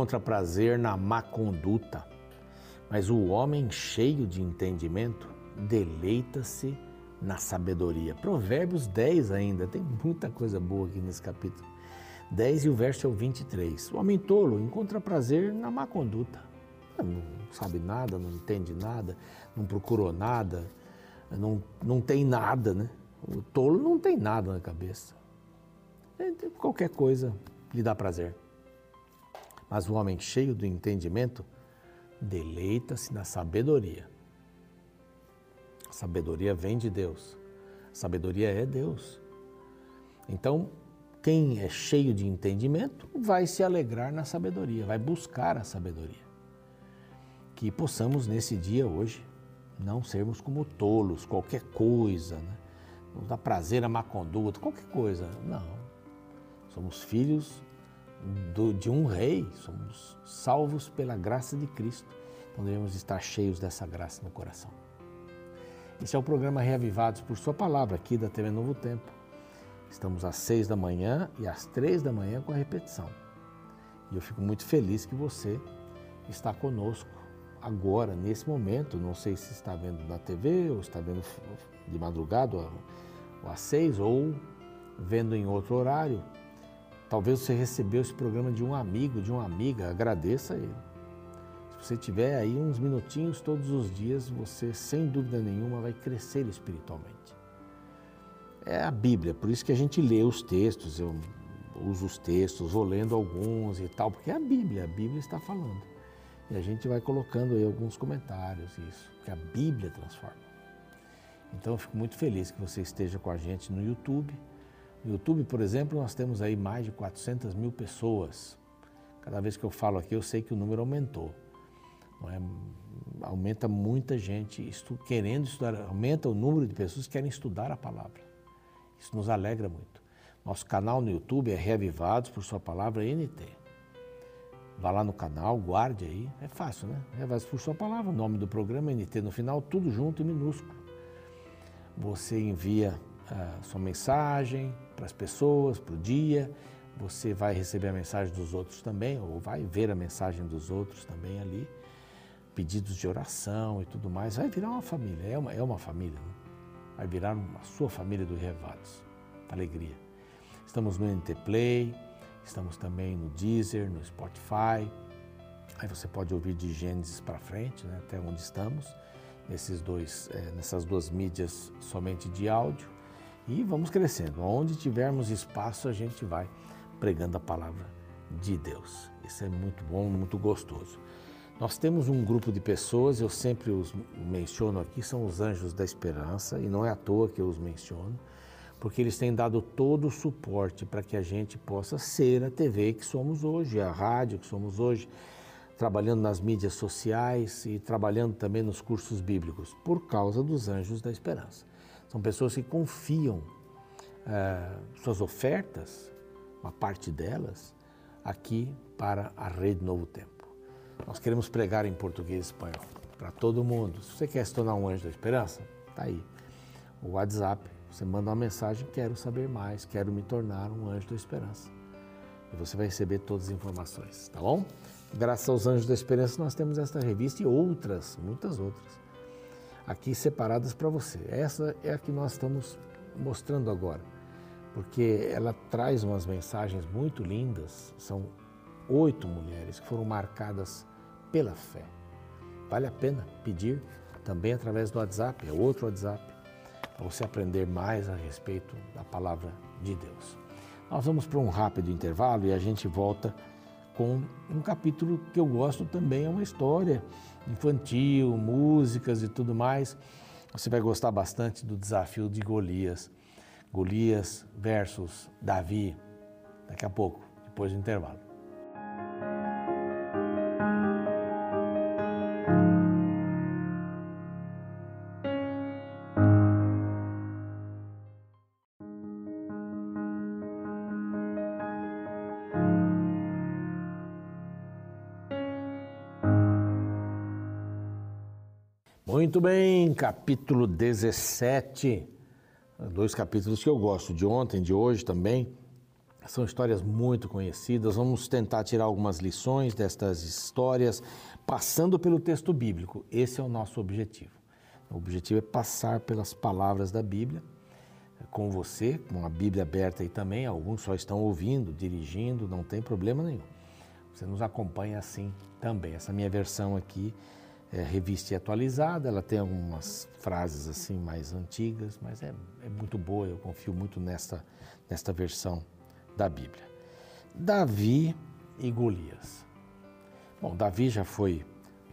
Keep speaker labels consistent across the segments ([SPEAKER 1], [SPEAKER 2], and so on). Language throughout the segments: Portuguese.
[SPEAKER 1] Encontra prazer na má conduta, mas o homem cheio de entendimento deleita-se na sabedoria. Provérbios 10 ainda, tem muita coisa boa aqui nesse capítulo. 10 e o verso é o 23. O homem tolo encontra prazer na má conduta. Não sabe nada, não entende nada, não procurou nada, não, não tem nada, né? O tolo não tem nada na cabeça. Qualquer coisa lhe dá prazer. Mas o homem cheio do entendimento deleita-se na sabedoria. A sabedoria vem de Deus. A sabedoria é Deus. Então, quem é cheio de entendimento vai se alegrar na sabedoria, vai buscar a sabedoria. Que possamos nesse dia hoje não sermos como tolos, qualquer coisa, né? não dá prazer a má conduta, qualquer coisa. Não. Somos filhos do, de um rei, somos salvos pela graça de Cristo. Então devemos estar cheios dessa graça no coração. Esse é o programa Reavivados por Sua Palavra, aqui da TV Novo Tempo. Estamos às seis da manhã e às três da manhã com a repetição. E eu fico muito feliz que você está conosco agora, nesse momento. Não sei se está vendo na TV ou está vendo de madrugada ou às seis ou vendo em outro horário. Talvez você recebeu esse programa de um amigo, de uma amiga, agradeça ele. Se você tiver aí uns minutinhos todos os dias, você sem dúvida nenhuma vai crescer espiritualmente. É a Bíblia, por isso que a gente lê os textos, eu uso os textos, vou lendo alguns e tal, porque é a Bíblia, a Bíblia está falando. E a gente vai colocando aí alguns comentários, isso, porque a Bíblia transforma. Então eu fico muito feliz que você esteja com a gente no YouTube no YouTube, por exemplo, nós temos aí mais de 400 mil pessoas. Cada vez que eu falo aqui, eu sei que o número aumentou. É? Aumenta muita gente estu querendo estudar, aumenta o número de pessoas que querem estudar a palavra. Isso nos alegra muito. Nosso canal no YouTube é Reavivados por Sua Palavra NT. Vá lá no canal, guarde aí. É fácil, né? Reavivados por Sua Palavra, o nome do programa NT no final, tudo junto e minúsculo. Você envia a sua mensagem para as pessoas, para o dia. Você vai receber a mensagem dos outros também, ou vai ver a mensagem dos outros também ali. Pedidos de oração e tudo mais. Vai virar uma família, é uma, é uma família. Né? Vai virar uma sua família do Revados. Alegria. Estamos no NT Play, estamos também no Deezer, no Spotify. Aí você pode ouvir de Gênesis para frente, né, até onde estamos, nesses dois, é, nessas duas mídias somente de áudio. E vamos crescendo. Onde tivermos espaço, a gente vai pregando a palavra de Deus. Isso é muito bom, muito gostoso. Nós temos um grupo de pessoas, eu sempre os menciono aqui, são os anjos da esperança, e não é à toa que eu os menciono, porque eles têm dado todo o suporte para que a gente possa ser a TV que somos hoje, a rádio que somos hoje, trabalhando nas mídias sociais e trabalhando também nos cursos bíblicos, por causa dos anjos da esperança. São pessoas que confiam é, suas ofertas, uma parte delas, aqui para a Rede Novo Tempo. Nós queremos pregar em português e espanhol para todo mundo. Se você quer se tornar um anjo da esperança, tá aí. O WhatsApp, você manda uma mensagem, quero saber mais, quero me tornar um anjo da esperança. E você vai receber todas as informações, tá bom? Graças aos Anjos da Esperança, nós temos esta revista e outras, muitas outras aqui separadas para você. Essa é a que nós estamos mostrando agora, porque ela traz umas mensagens muito lindas. São oito mulheres que foram marcadas pela fé. Vale a pena pedir também através do WhatsApp, é outro WhatsApp, para você aprender mais a respeito da palavra de Deus. Nós vamos para um rápido intervalo e a gente volta com um capítulo que eu gosto também, é uma história infantil, músicas e tudo mais. Você vai gostar bastante do desafio de Golias. Golias versus Davi. Daqui a pouco, depois do intervalo. Muito bem, capítulo 17, dois capítulos que eu gosto, de ontem, de hoje também. São histórias muito conhecidas. Vamos tentar tirar algumas lições destas histórias, passando pelo texto bíblico. Esse é o nosso objetivo. O objetivo é passar pelas palavras da Bíblia com você, com a Bíblia aberta aí também. Alguns só estão ouvindo, dirigindo, não tem problema nenhum. Você nos acompanha assim também. Essa minha versão aqui é revista e atualizada, ela tem algumas frases assim mais antigas, mas é, é muito boa, eu confio muito nesta, nesta versão da Bíblia. Davi e Golias. Bom, Davi já foi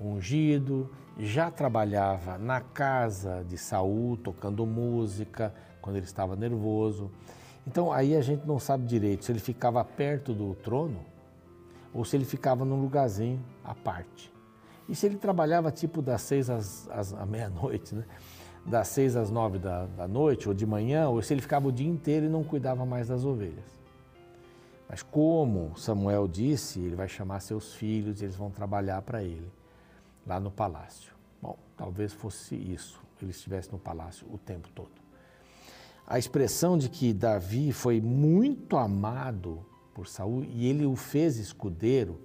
[SPEAKER 1] ungido, já trabalhava na casa de Saul, tocando música, quando ele estava nervoso. Então aí a gente não sabe direito se ele ficava perto do trono ou se ele ficava num lugarzinho à parte. E se ele trabalhava tipo das seis às, às meia-noite, né? das seis às nove da, da noite ou de manhã, ou se ele ficava o dia inteiro e não cuidava mais das ovelhas. Mas como Samuel disse, ele vai chamar seus filhos e eles vão trabalhar para ele lá no palácio. Bom, talvez fosse isso, ele estivesse no palácio o tempo todo. A expressão de que Davi foi muito amado por Saul e ele o fez escudeiro,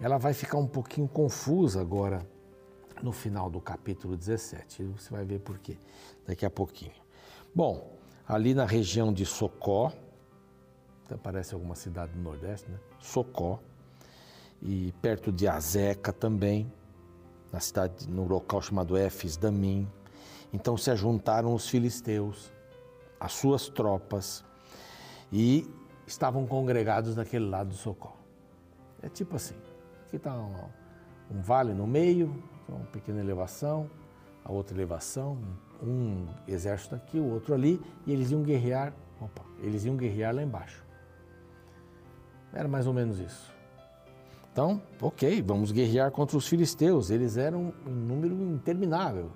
[SPEAKER 1] ela vai ficar um pouquinho confusa agora no final do capítulo 17. Você vai ver por quê daqui a pouquinho. Bom, ali na região de Socó, parece alguma cidade do Nordeste, né? Socó, e perto de Azeca também, na cidade, no local chamado Éfes Damim. Então se ajuntaram os filisteus, as suas tropas, e estavam congregados naquele lado do Socó. É tipo assim, aqui está um, um, vale no meio, uma pequena elevação, a outra elevação, um exército aqui, o outro ali, e eles iam guerrear, opa, eles iam guerrear lá embaixo. Era mais ou menos isso. Então, ok, vamos guerrear contra os filisteus. Eles eram um número interminável.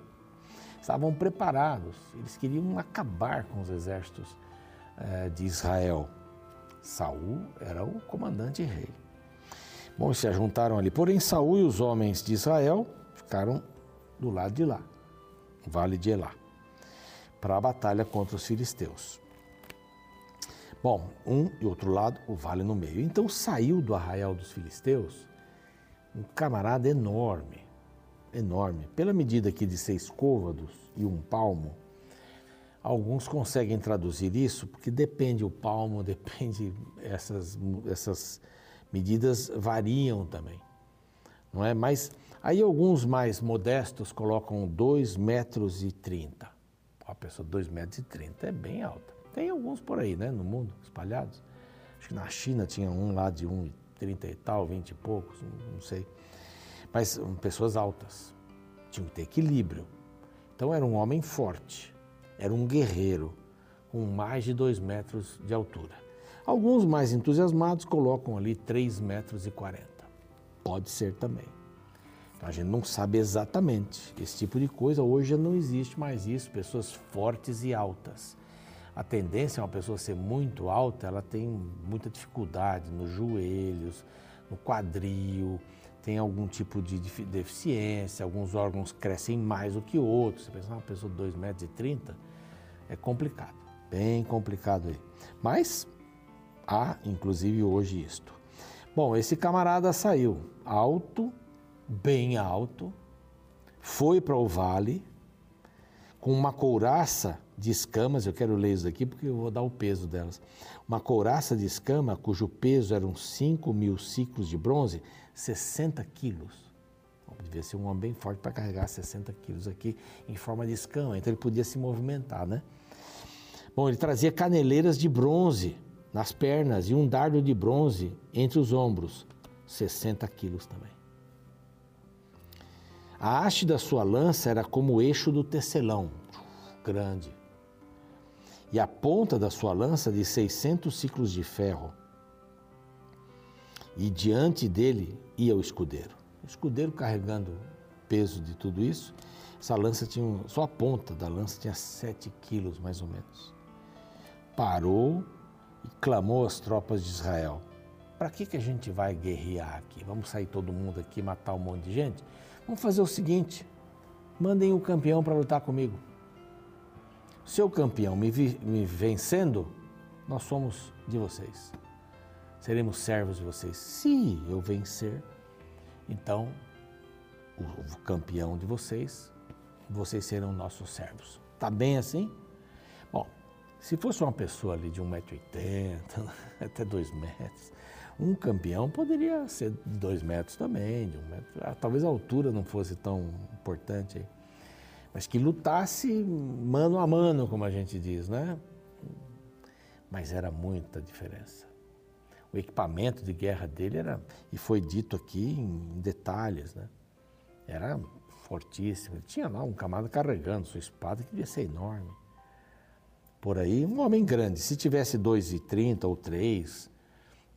[SPEAKER 1] Estavam preparados. Eles queriam acabar com os exércitos eh, de Israel. Saul era o comandante rei. Bom, se juntaram ali. Porém, Saul e os homens de Israel ficaram do lado de lá, Vale de Elá, para a batalha contra os filisteus. Bom, um e outro lado, o vale no meio. Então saiu do arraial dos filisteus um camarada enorme, enorme, pela medida aqui de seis côvados e um palmo. Alguns conseguem traduzir isso porque depende o palmo, depende essas essas medidas variam também, não é? Mas aí alguns mais modestos colocam 2 metros e 30. A pessoa 2 metros e 30 é bem alta. Tem alguns por aí, né, no mundo, espalhados. Acho que na China tinha um lá de 1,30 e tal, 20 e poucos, não sei. Mas hum, pessoas altas. Tinham que ter equilíbrio. Então era um homem forte, era um guerreiro, com mais de 2 metros de altura. Alguns mais entusiasmados colocam ali 3 metros 40. Pode ser também. A gente não sabe exatamente esse tipo de coisa. Hoje já não existe mais isso, pessoas fortes e altas a tendência é uma pessoa ser muito alta, ela tem muita dificuldade nos joelhos, no quadril, tem algum tipo de deficiência, alguns órgãos crescem mais do que outros. Você pensa, uma pessoa de 2,30 metros, é complicado, bem complicado aí. Mas há, inclusive, hoje isto. Bom, esse camarada saiu alto, bem alto, foi para o vale, com uma couraça de escamas, eu quero ler isso aqui porque eu vou dar o peso delas. Uma couraça de escama, cujo peso eram 5 mil ciclos de bronze, 60 quilos. devia ser um homem bem forte para carregar 60 quilos aqui em forma de escama, então ele podia se movimentar, né? Bom, ele trazia caneleiras de bronze nas pernas e um dardo de bronze entre os ombros, 60 quilos também. A haste da sua lança era como o eixo do tecelão, grande e a ponta da sua lança de 600 ciclos de ferro. E diante dele ia o escudeiro. O escudeiro carregando peso de tudo isso, essa lança tinha, só a ponta da lança tinha 7 quilos mais ou menos. Parou e clamou às tropas de Israel: Para que, que a gente vai guerrear aqui? Vamos sair todo mundo aqui matar um monte de gente? Vamos fazer o seguinte: mandem o campeão para lutar comigo. Seu campeão me, vi, me vencendo, nós somos de vocês. seremos servos de vocês. Se eu vencer, então o, o campeão de vocês, vocês serão nossos servos. Tá bem assim? Se fosse uma pessoa ali de 1,80m, até 2 metros, um campeão poderia ser de 2 metros também, de um metro. Ah, talvez a altura não fosse tão importante, mas que lutasse mano a mano, como a gente diz, né? Mas era muita diferença. O equipamento de guerra dele era, e foi dito aqui em detalhes, né? Era fortíssimo. Ele tinha lá um camada carregando sua espada, que devia ser enorme. Por aí, um homem grande. Se tivesse 2,30 ou 3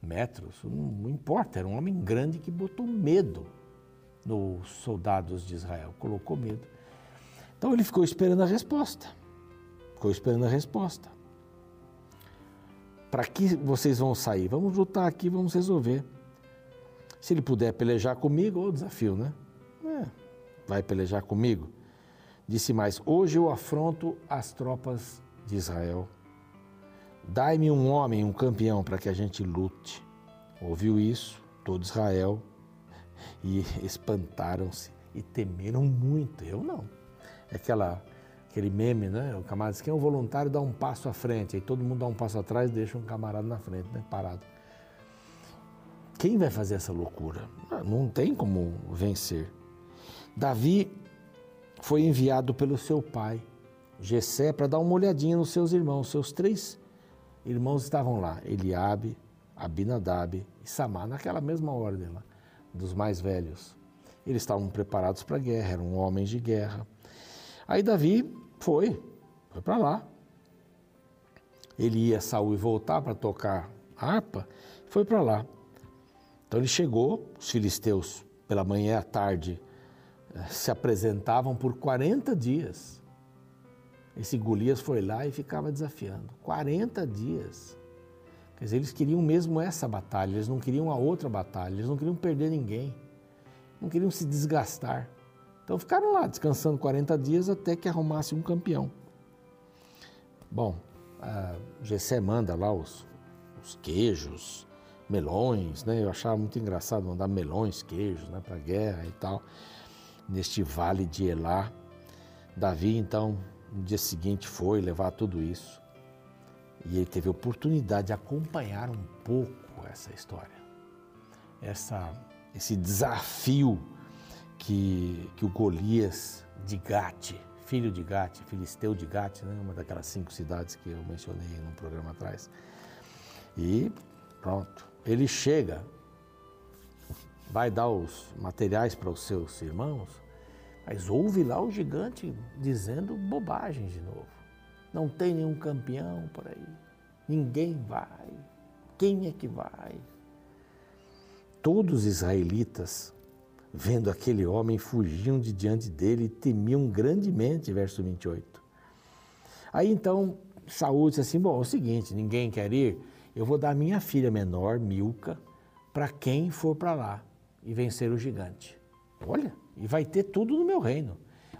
[SPEAKER 1] metros, não importa, era um homem grande que botou medo nos soldados de Israel, colocou medo. Então ele ficou esperando a resposta. Ficou esperando a resposta. Para que vocês vão sair? Vamos lutar aqui, vamos resolver. Se ele puder pelejar comigo, o desafio, né? É, vai pelejar comigo? Disse mais: Hoje eu afronto as tropas de Israel. Dai-me um homem, um campeão, para que a gente lute. Ouviu isso todo Israel e espantaram-se e temeram muito. Eu não. É aquela aquele meme, né? O camarada diz, quem é o voluntário dá um passo à frente, aí todo mundo dá um passo atrás e deixa um camarada na frente, né? Parado. Quem vai fazer essa loucura? Ah, não tem como vencer. Davi foi enviado pelo seu pai, Jessé, para dar uma olhadinha nos seus irmãos. Seus três irmãos estavam lá, Eliabe, Abinadab e Samar, naquela mesma ordem lá, dos mais velhos. Eles estavam preparados para a guerra, eram homens de guerra. Aí Davi foi, foi para lá. Ele ia Saul e voltar para tocar harpa, foi para lá. Então ele chegou, os filisteus, pela manhã e à tarde, eh, se apresentavam por 40 dias. Esse Golias foi lá e ficava desafiando. 40 dias. Quer dizer, eles queriam mesmo essa batalha, eles não queriam a outra batalha, eles não queriam perder ninguém, não queriam se desgastar. Então ficaram lá descansando 40 dias até que arrumasse um campeão. Bom, a Gessé manda lá os, os queijos, melões, né? Eu achava muito engraçado mandar melões, queijos, né, para guerra e tal. Neste vale de Elá, Davi então no dia seguinte foi levar tudo isso e ele teve a oportunidade de acompanhar um pouco essa história, essa, esse desafio que, que o Golias de Gate, filho de Gate, filisteu de Gate, né, uma daquelas cinco cidades que eu mencionei no programa atrás. E pronto, ele chega, vai dar os materiais para os seus irmãos, mas ouve lá o gigante dizendo bobagens de novo. Não tem nenhum campeão por aí. Ninguém vai. Quem é que vai? Todos os israelitas Vendo aquele homem, fugiam de diante dele e temiam grandemente, verso 28. Aí então Saúl disse assim: Bom, é o seguinte, ninguém quer ir, eu vou dar minha filha menor, Milca, para quem for para lá e vencer o gigante. Olha, e vai ter tudo no meu reino.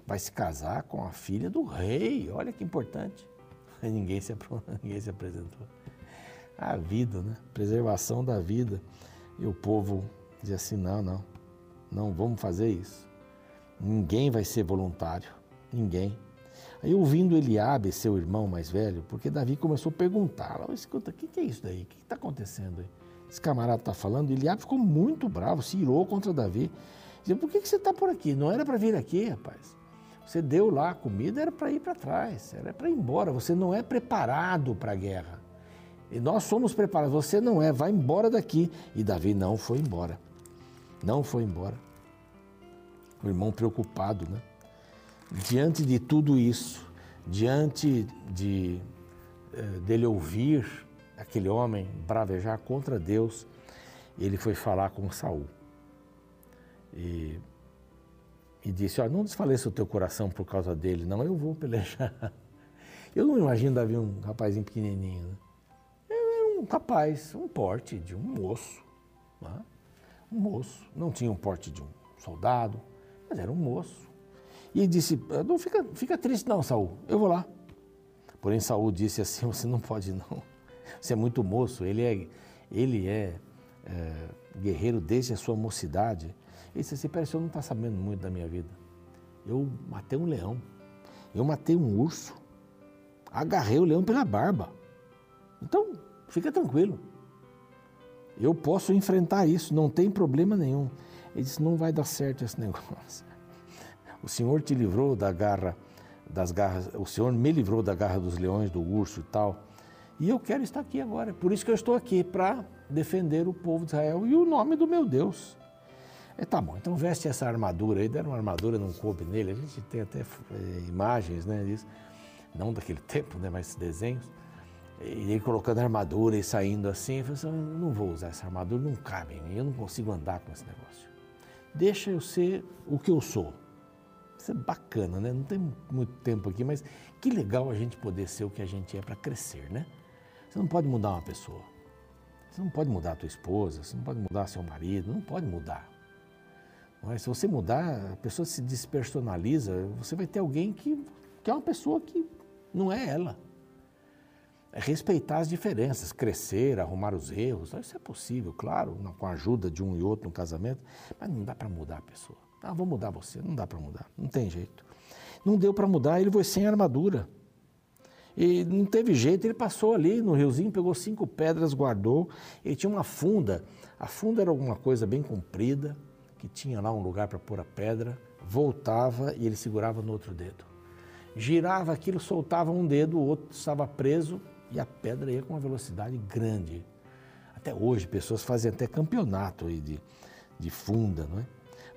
[SPEAKER 1] Vai se casar com a filha do rei, olha que importante. Ninguém se, ninguém se apresentou. A vida, né? Preservação da vida. E o povo dizia assim: não, não, não vamos fazer isso. Ninguém vai ser voluntário, ninguém. Aí ouvindo Eliabe, seu irmão mais velho, porque Davi começou a perguntar, escuta, o que, que, é isso daí? O que está acontecendo aí? Esse camarada está falando, Eliabe ficou muito bravo, se irou contra Davi. Dizia, por que, que você está por aqui? Não era para vir aqui, rapaz. Você deu lá a comida, era para ir para trás, era para ir embora. Você não é preparado para a guerra. E nós somos preparados, você não é, vai embora daqui. E Davi não foi embora. Não foi embora. O irmão preocupado, né? Diante de tudo isso, diante de eh, dele ouvir aquele homem bravejar contra Deus, ele foi falar com Saul. E, e disse: Olha, não desfaleça o teu coração por causa dele, não, eu vou pelejar. Eu não imagino Davi um rapazinho pequenininho. Né? É um rapaz, um porte de um moço. Né? um moço, não tinha um porte de um soldado, mas era um moço. E disse: ah, Não fica, fica triste, não, Saul, eu vou lá. Porém, Saul disse assim: Você não pode, não. Você é muito moço. Ele é, ele é, é guerreiro desde a sua mocidade. Ele disse assim, peraí, o senhor não está sabendo muito da minha vida. Eu matei um leão, eu matei um urso, agarrei o leão pela barba. Então, fica tranquilo. Eu posso enfrentar isso, não tem problema nenhum. Ele disse, não vai dar certo esse negócio. O Senhor te livrou da garra, das garras, o Senhor me livrou da garra dos leões, do urso e tal. E eu quero estar aqui agora. Por isso que eu estou aqui, para defender o povo de Israel e o nome do meu Deus. E tá bom, então veste essa armadura aí, deram uma armadura, não coube nele. A gente tem até é, imagens né, disso, não daquele tempo, né, mas desenhos. E ele colocando a armadura e saindo assim, eu assim, não vou usar essa armadura, não cabe em mim, eu não consigo andar com esse negócio. Deixa eu ser o que eu sou. Isso é bacana, né? Não tem muito tempo aqui, mas que legal a gente poder ser o que a gente é para crescer, né? Você não pode mudar uma pessoa. Você não pode mudar a tua esposa, você não pode mudar seu marido, não pode mudar. Mas se você mudar, a pessoa se despersonaliza, você vai ter alguém que, que é uma pessoa que não é ela. É respeitar as diferenças, crescer, arrumar os erros, isso é possível, claro, com a ajuda de um e outro no casamento, mas não dá para mudar a pessoa. Ah, vou mudar você, não dá para mudar, não tem jeito. Não deu para mudar, ele foi sem armadura. E não teve jeito, ele passou ali no riozinho, pegou cinco pedras, guardou. Ele tinha uma funda. A funda era alguma coisa bem comprida, que tinha lá um lugar para pôr a pedra. Voltava e ele segurava no outro dedo. Girava aquilo, soltava um dedo, o outro estava preso e a pedra ia com uma velocidade grande. Até hoje, pessoas fazem até campeonato aí de, de funda, não é?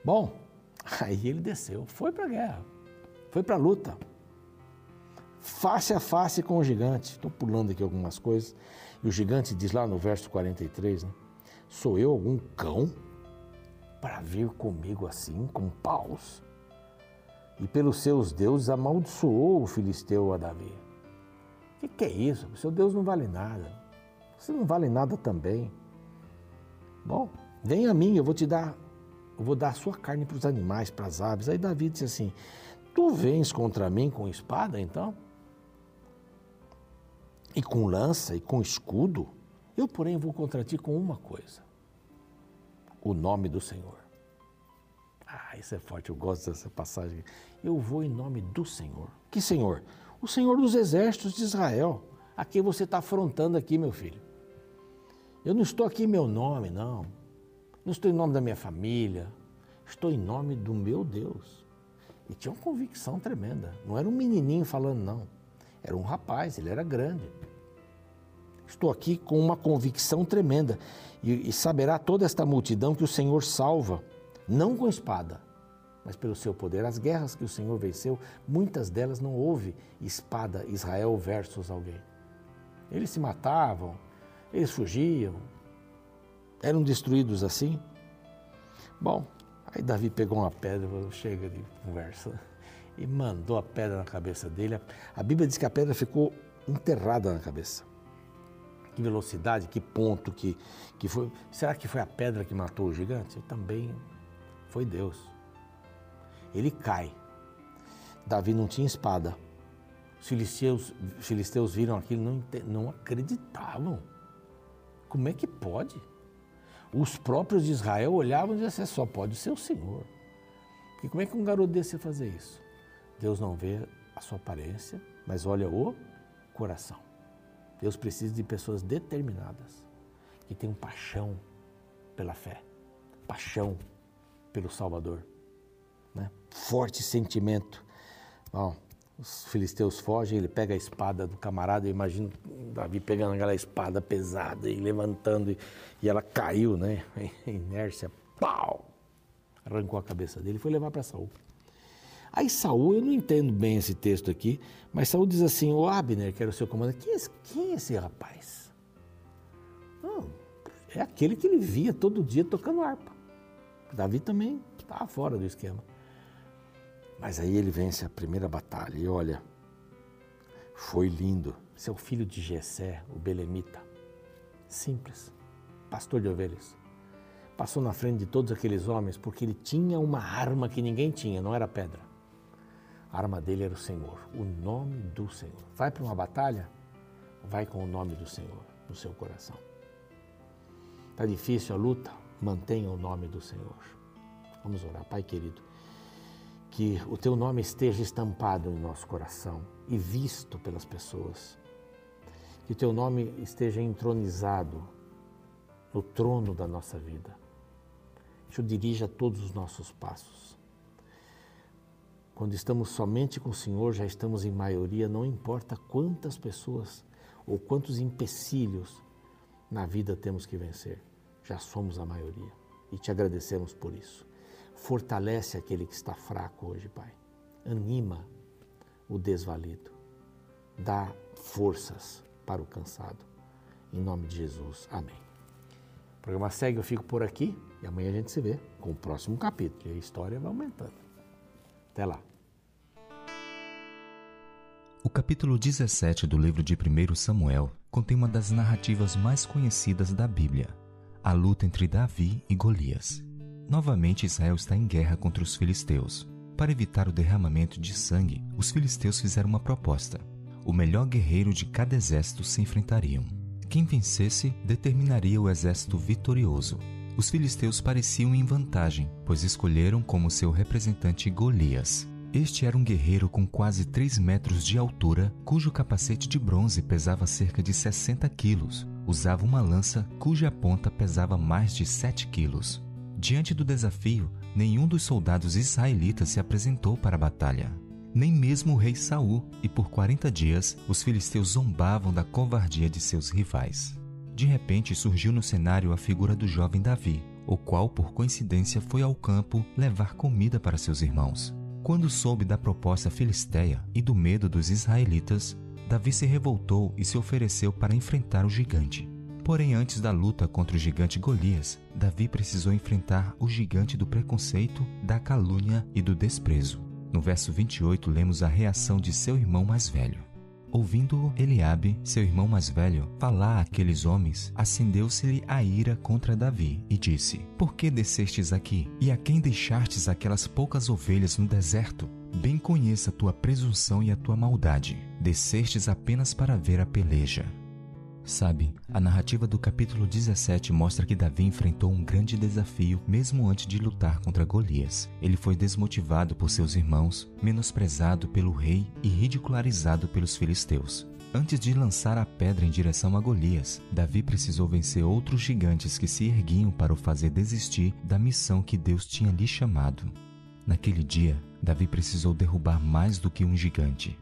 [SPEAKER 1] Bom, aí ele desceu, foi para a guerra, foi para a luta face a face com o gigante. Estou pulando aqui algumas coisas. E o gigante diz lá no verso 43, né? Sou eu algum cão para vir comigo assim, com paus? E pelos seus deuses amaldiçoou o filisteu a Davi. O que, que é isso? Seu Deus não vale nada. Você não vale nada também. Bom, vem a mim, eu vou te dar, eu vou dar a sua carne para os animais, para as aves. Aí Davi disse assim: Tu vens contra mim com espada, então? e com lança e com escudo, eu, porém, vou contra ti com uma coisa: o nome do Senhor. Ah, isso é forte, eu gosto dessa passagem. Eu vou em nome do Senhor. Que Senhor? O Senhor dos exércitos de Israel, a quem você está afrontando aqui, meu filho. Eu não estou aqui em meu nome, não. Não estou em nome da minha família. Estou em nome do meu Deus. E tinha uma convicção tremenda. Não era um menininho falando, não. Era um rapaz, ele era grande. Estou aqui com uma convicção tremenda. E, e saberá toda esta multidão que o Senhor salva, não com espada, mas pelo seu poder. As guerras que o Senhor venceu, muitas delas não houve espada Israel versus alguém. Eles se matavam, eles fugiam, eram destruídos assim. Bom, aí Davi pegou uma pedra, chega de conversa e mandou a pedra na cabeça dele. A Bíblia diz que a pedra ficou enterrada na cabeça. Que velocidade, que ponto que, que foi. Será que foi a pedra que matou o gigante? Também foi Deus. Ele cai. Davi não tinha espada. Os filisteus, filisteus viram aquilo não, não acreditavam. Como é que pode? Os próprios de Israel olhavam e diziam assim, só pode ser o Senhor. E como é que um garoto desse fazer isso? Deus não vê a sua aparência, mas olha o coração. Deus precisa de pessoas determinadas, que tenham paixão pela fé, paixão pelo Salvador, né? forte sentimento. Bom, os filisteus fogem, ele pega a espada do camarada, eu imagino Davi pegando aquela espada pesada e levantando, e, e ela caiu, né? Inércia, pau! Arrancou a cabeça dele e foi levar para Saul. Aí Saul, eu não entendo bem esse texto aqui, mas Saul diz assim, o Abner, que era o seu comandante, quem é esse, quem é esse rapaz? Não, é aquele que ele via todo dia tocando harpa. Davi também estava fora do esquema. Mas aí ele vence a primeira batalha e olha, foi lindo. Esse é filho de Jessé, o Belemita. Simples, pastor de ovelhas. Passou na frente de todos aqueles homens porque ele tinha uma arma que ninguém tinha, não era pedra. A arma dele era o Senhor, o nome do Senhor. Vai para uma batalha, vai com o nome do Senhor no seu coração. Está difícil a luta? Mantenha o nome do Senhor. Vamos orar, Pai querido. Que o teu nome esteja estampado no nosso coração e visto pelas pessoas. Que o teu nome esteja entronizado no trono da nossa vida. Que o dirija todos os nossos passos. Quando estamos somente com o Senhor, já estamos em maioria, não importa quantas pessoas ou quantos empecilhos na vida temos que vencer, já somos a maioria e te agradecemos por isso. Fortalece aquele que está fraco hoje, Pai. Anima o desvalido. Dá forças para o cansado. Em nome de Jesus. Amém. O programa segue, eu fico por aqui e amanhã a gente se vê com o próximo capítulo. E a história vai aumentando. Até lá.
[SPEAKER 2] O capítulo 17 do livro de 1 Samuel contém uma das narrativas mais conhecidas da Bíblia, a luta entre Davi e Golias. Novamente Israel está em guerra contra os filisteus. Para evitar o derramamento de sangue, os filisteus fizeram uma proposta. O melhor guerreiro de cada exército se enfrentariam. Quem vencesse determinaria o exército vitorioso. Os filisteus pareciam em vantagem, pois escolheram como seu representante Golias, este era um guerreiro com quase 3 metros de altura, cujo capacete de bronze pesava cerca de 60 quilos. Usava uma lança cuja ponta pesava mais de 7 quilos. Diante do desafio, nenhum dos soldados israelitas se apresentou para a batalha. Nem mesmo o rei Saul, e por 40 dias os filisteus zombavam da covardia de seus rivais. De repente surgiu no cenário a figura do jovem Davi, o qual, por coincidência, foi ao campo levar comida para seus irmãos. Quando soube da proposta filisteia e do medo dos israelitas, Davi se revoltou e se ofereceu para enfrentar o gigante. Porém, antes da luta contra o gigante Golias, Davi precisou enfrentar o gigante do preconceito, da calúnia e do desprezo. No verso 28, lemos a reação de seu irmão mais velho. Ouvindo Eliabe, seu irmão mais velho, falar àqueles homens, acendeu-se-lhe a ira contra Davi e disse: Por que descestes aqui? E a quem deixastes aquelas poucas ovelhas no deserto? Bem conheça a tua presunção e a tua maldade. Descestes apenas para ver a peleja. Sabe, a narrativa do capítulo 17 mostra que Davi enfrentou um grande desafio mesmo antes de lutar contra Golias. Ele foi desmotivado por seus irmãos, menosprezado pelo rei e ridicularizado pelos filisteus. Antes de lançar a pedra em direção a Golias, Davi precisou vencer outros gigantes que se erguiam para o fazer desistir da missão que Deus tinha lhe chamado. Naquele dia, Davi precisou derrubar mais do que um gigante.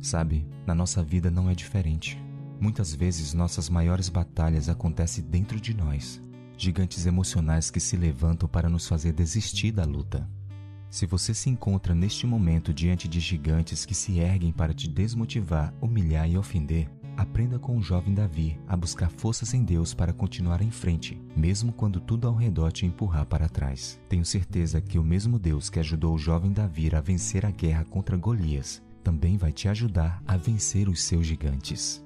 [SPEAKER 2] Sabe, na nossa vida não é diferente. Muitas vezes nossas maiores batalhas acontecem dentro de nós, gigantes emocionais que se levantam para nos fazer desistir da luta. Se você se encontra neste momento diante de gigantes que se erguem para te desmotivar, humilhar e ofender, aprenda com o jovem Davi a buscar forças em Deus para continuar em frente, mesmo quando tudo ao redor te empurrar para trás. Tenho certeza que o mesmo Deus que ajudou o jovem Davi a vencer a guerra contra Golias também vai te ajudar a vencer os seus gigantes.